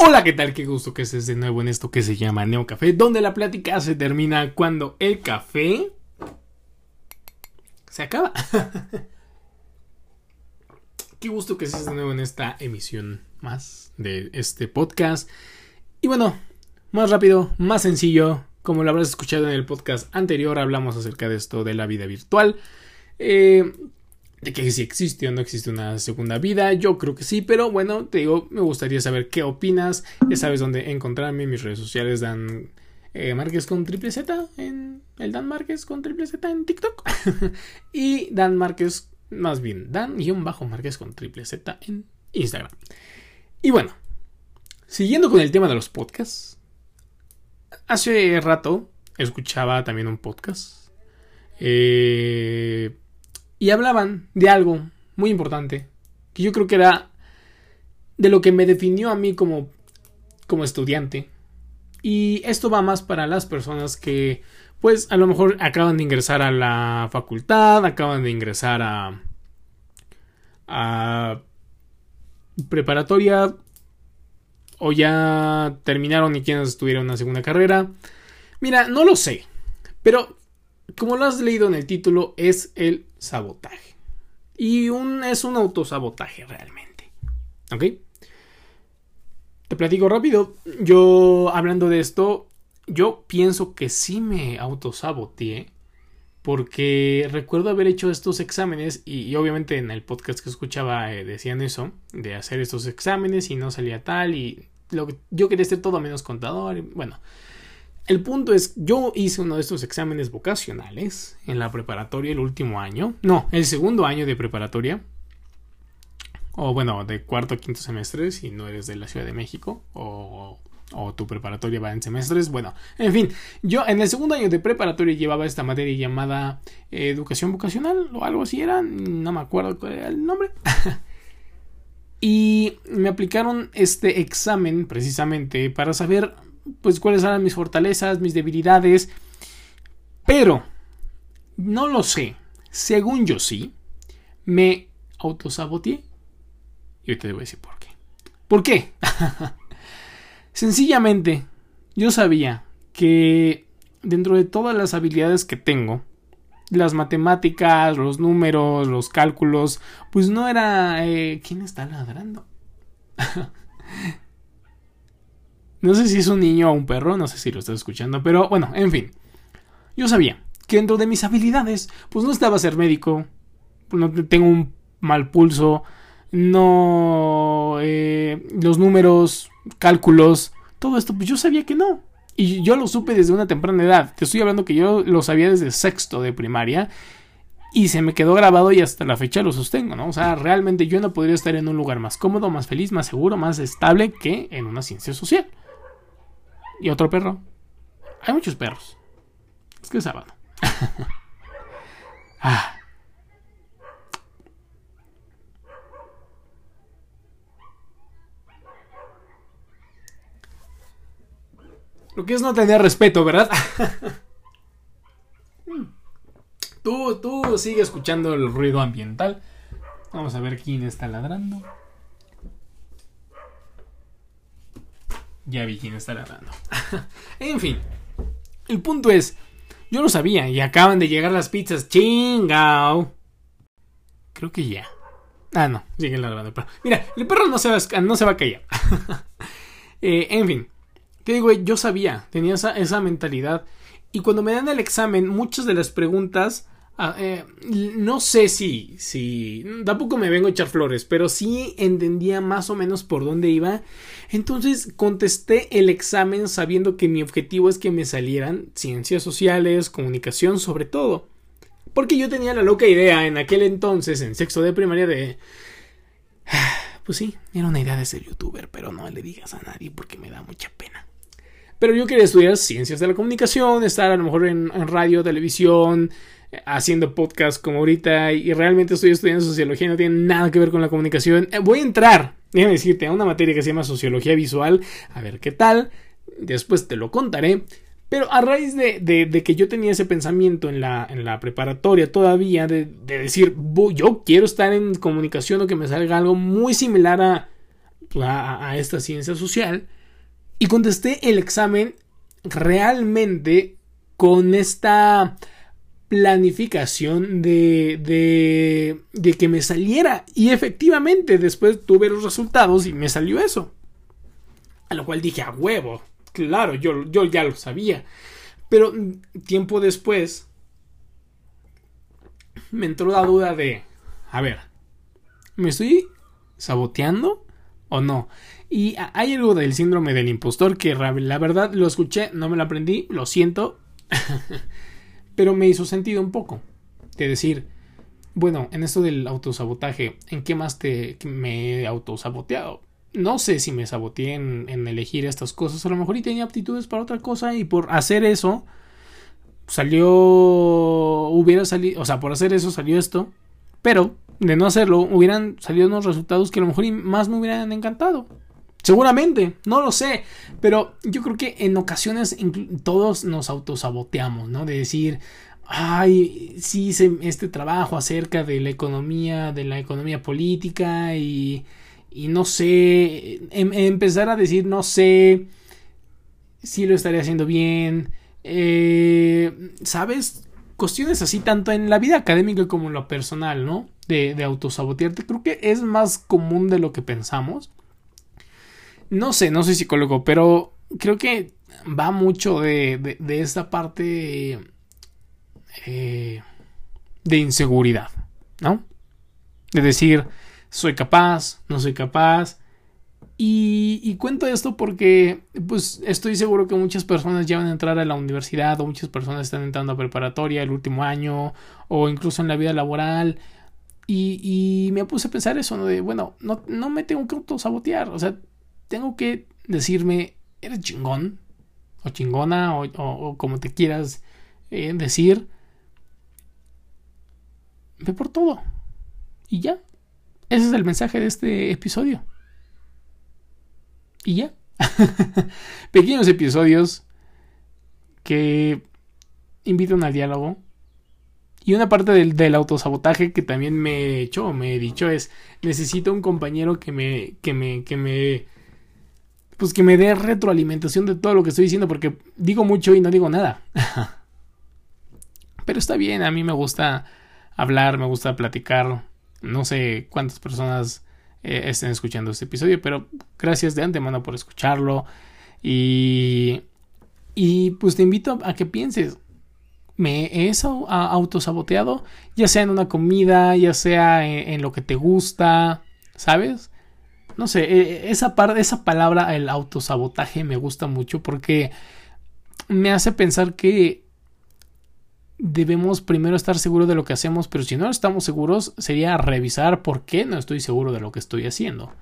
Hola, ¿qué tal? Qué gusto que estés de nuevo en esto que se llama Neo Café, donde la plática se termina cuando el café se acaba. Qué gusto que estés de nuevo en esta emisión más de este podcast. Y bueno, más rápido, más sencillo, como lo habrás escuchado en el podcast anterior, hablamos acerca de esto de la vida virtual. Eh, de que si existe o no existe una segunda vida, yo creo que sí, pero bueno, te digo, me gustaría saber qué opinas, ya sabes dónde encontrarme, mis redes sociales dan eh, Márquez con triple Z en el Dan Márquez con triple Z en TikTok y Dan Márquez, más bien, Dan-Márquez con triple Z en Instagram. Y bueno, siguiendo con el tema de los podcasts, hace rato escuchaba también un podcast. Eh y hablaban de algo muy importante, que yo creo que era de lo que me definió a mí como, como estudiante. Y esto va más para las personas que, pues, a lo mejor acaban de ingresar a la facultad, acaban de ingresar a, a preparatoria o ya terminaron y quienes estuvieron una segunda carrera. Mira, no lo sé, pero como lo has leído en el título, es el sabotaje. Y un, es un autosabotaje realmente. ¿Ok? Te platico rápido. Yo, hablando de esto, yo pienso que sí me autosaboteé. Porque recuerdo haber hecho estos exámenes y, obviamente en el podcast que escuchaba eh, decían eso, de hacer estos exámenes y no salía tal y lo yo quería ser todo menos contador. Y, bueno, el punto es, yo hice uno de estos exámenes vocacionales en la preparatoria el último año. No, el segundo año de preparatoria. O bueno, de cuarto o quinto semestre, si no eres de la Ciudad de México. O, tu preparatoria va en semestres. Bueno, en fin, yo en el segundo año de preparatoria llevaba esta materia llamada eh, educación vocacional o algo así era. No me acuerdo el nombre. y me aplicaron este examen precisamente para saber pues cuáles eran mis fortalezas, mis debilidades. Pero, no lo sé. Según yo sí, me autosaboteé. Y ahorita te voy a decir por qué. ¿Por qué? Sencillamente, yo sabía que dentro de todas las habilidades que tengo, las matemáticas, los números, los cálculos, pues no era... Eh, ¿Quién está ladrando? No sé si es un niño o un perro, no sé si lo estás escuchando, pero bueno, en fin. Yo sabía que dentro de mis habilidades, pues no estaba ser médico, no tengo un mal pulso, no eh, los números, cálculos, todo esto, pues yo sabía que no. Y yo lo supe desde una temprana edad. Te estoy hablando que yo lo sabía desde sexto de primaria. Y se me quedó grabado y hasta la fecha lo sostengo, ¿no? O sea, realmente yo no podría estar en un lugar más cómodo, más feliz, más seguro, más estable que en una ciencia social y otro perro. Hay muchos perros. Es que es sábado. ah. Lo que es no tener respeto, ¿verdad? tú, tú sigue escuchando el ruido ambiental. Vamos a ver quién está ladrando. Ya vi quién está ladrando. en fin. El punto es. Yo lo sabía y acaban de llegar las pizzas. Chingao. Creo que ya. Ah, no. Sigue ladrando el perro. Mira, el perro no se va, no se va a callar. Eh, en fin. Te digo, yo sabía. Tenía esa mentalidad. Y cuando me dan el examen, muchas de las preguntas Ah, eh, no sé si, si, tampoco me vengo a echar flores, pero sí entendía más o menos por dónde iba. Entonces contesté el examen sabiendo que mi objetivo es que me salieran ciencias sociales, comunicación sobre todo. Porque yo tenía la loca idea en aquel entonces, en sexto de primaria, de... Pues sí, era una idea de ser youtuber, pero no le digas a nadie porque me da mucha pena. Pero yo quería estudiar ciencias de la comunicación, estar a lo mejor en, en radio, televisión, haciendo podcast como ahorita y realmente estoy estudiando sociología no tiene nada que ver con la comunicación. Eh, voy a entrar, déjame decirte, a una materia que se llama sociología visual, a ver qué tal, después te lo contaré. Pero a raíz de, que yo tenía ese pensamiento en la, preparatoria todavía, de, de decir, yo quiero estar en comunicación o que me salga algo muy similar a a, a esta ciencia social y contesté el examen realmente con esta planificación de, de, de, que me saliera. Y efectivamente, después tuve los resultados y me salió eso. A lo cual dije, a huevo. Claro, yo, yo ya lo sabía. Pero tiempo después me entró la duda de, a ver, ¿me estoy saboteando o no? Y hay algo del síndrome del impostor que la verdad lo escuché, no me lo aprendí, lo siento, pero me hizo sentido un poco. De decir, bueno, en esto del autosabotaje, ¿en qué más te me he autosaboteado? No sé si me saboteé en, en elegir estas cosas, a lo mejor y tenía aptitudes para otra cosa y por hacer eso salió, hubiera salido, o sea, por hacer eso salió esto, pero de no hacerlo hubieran salido unos resultados que a lo mejor más me hubieran encantado. Seguramente, no lo sé, pero yo creo que en ocasiones todos nos autosaboteamos, ¿no? De decir, ay, sí hice este trabajo acerca de la economía, de la economía política y, y no sé, em, empezar a decir, no sé si lo estaré haciendo bien, eh, ¿sabes? Cuestiones así tanto en la vida académica como en lo personal, ¿no? De, de autosabotearte, creo que es más común de lo que pensamos no sé, no soy psicólogo, pero creo que va mucho de, de, esta parte eh, de inseguridad, ¿no? De decir, soy capaz, no soy capaz. Y, cuento esto porque, pues, estoy seguro que muchas personas ya van a entrar a la universidad o muchas personas están entrando a preparatoria el último año o incluso en la vida laboral. Y, y me puse a pensar eso, ¿no? De, bueno, no, no me tengo que autosabotear. O sea, tengo que decirme, eres chingón, o chingona, o, como te quieras eh, decir. Ve por todo. Y ya. Ese es el mensaje de este episodio. Y ya. Pequeños episodios que invitan al diálogo. Y una parte del, del, autosabotaje que también me he hecho, me he dicho, es necesito un compañero que me, que me, que me pues que me dé retroalimentación de todo lo que estoy diciendo, porque digo mucho y no digo nada. Pero está bien, a mí me gusta hablar, me gusta platicar. No sé cuántas personas eh, estén escuchando este episodio, pero gracias de antemano por escucharlo. Y, y pues te invito a que pienses, ¿me he autosaboteado? Ya sea en una comida, ya sea en lo que te gusta, ¿sabes? No sé, eh, esa, esa palabra, el autosabotaje, me gusta mucho porque me hace pensar que debemos primero estar seguros de lo que hacemos, pero si no estamos seguros, sería revisar por qué no estoy seguro de lo que estoy haciendo.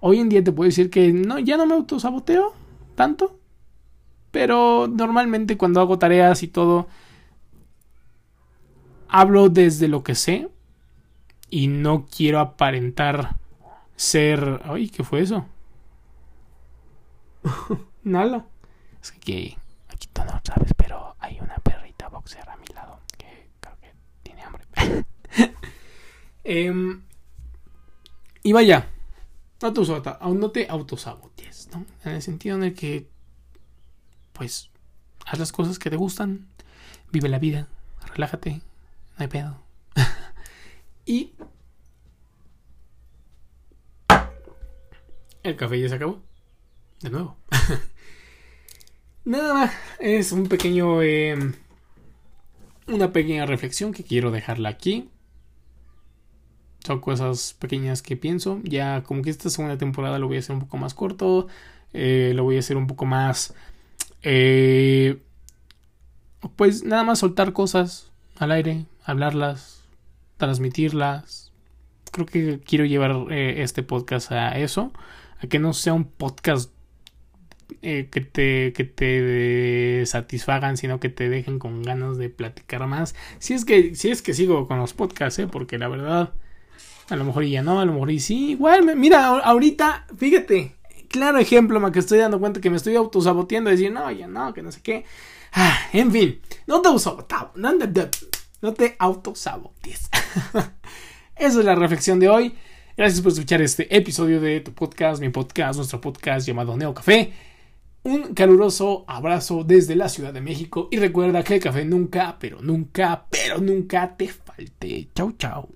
Hoy en día te puedo decir que no, ya no me autosaboteo tanto, pero normalmente cuando hago tareas y todo, hablo desde lo que sé y no quiero aparentar ser... Ay, ¿qué fue eso? Nada. Es que aquí, tú no sabes, pero hay una perrita boxer a mi lado que creo que tiene hambre. eh, y vaya, no, no te autosabotes, ¿no? En el sentido en el que, pues, haz las cosas que te gustan, vive la vida, relájate, no hay pedo. y El café ya se acabó. De nuevo. Nada más. Es un pequeño. Em, una pequeña reflexión que quiero dejarla aquí. Son cosas pequeñas que pienso. Ya como que esta segunda temporada lo voy a hacer un poco más corto. Eh, lo voy a hacer un poco más. Eh, pues nada más soltar cosas al aire, hablarlas, transmitirlas. Creo que quiero llevar eh, este podcast a eso que no sea un podcast eh, que te, que te satisfagan, sino que te dejen con ganas de platicar más. Si es que, si es que sigo con los podcasts, ¿eh? porque la verdad, a lo mejor ya no, a lo mejor y sí. Igual, mira, ahorita, fíjate, claro ejemplo, me que estoy dando cuenta que me estoy autosaboteando, decir, no, ya no, que no sé qué. Ah, en fin, no te autosabotes, no te autosabotes. Esa es la reflexión de hoy. Gracias por escuchar este episodio de tu podcast, mi podcast, nuestro podcast llamado Neo Café. Un caluroso abrazo desde la Ciudad de México y recuerda que el café nunca, pero nunca, pero nunca te falte. Chau, chau.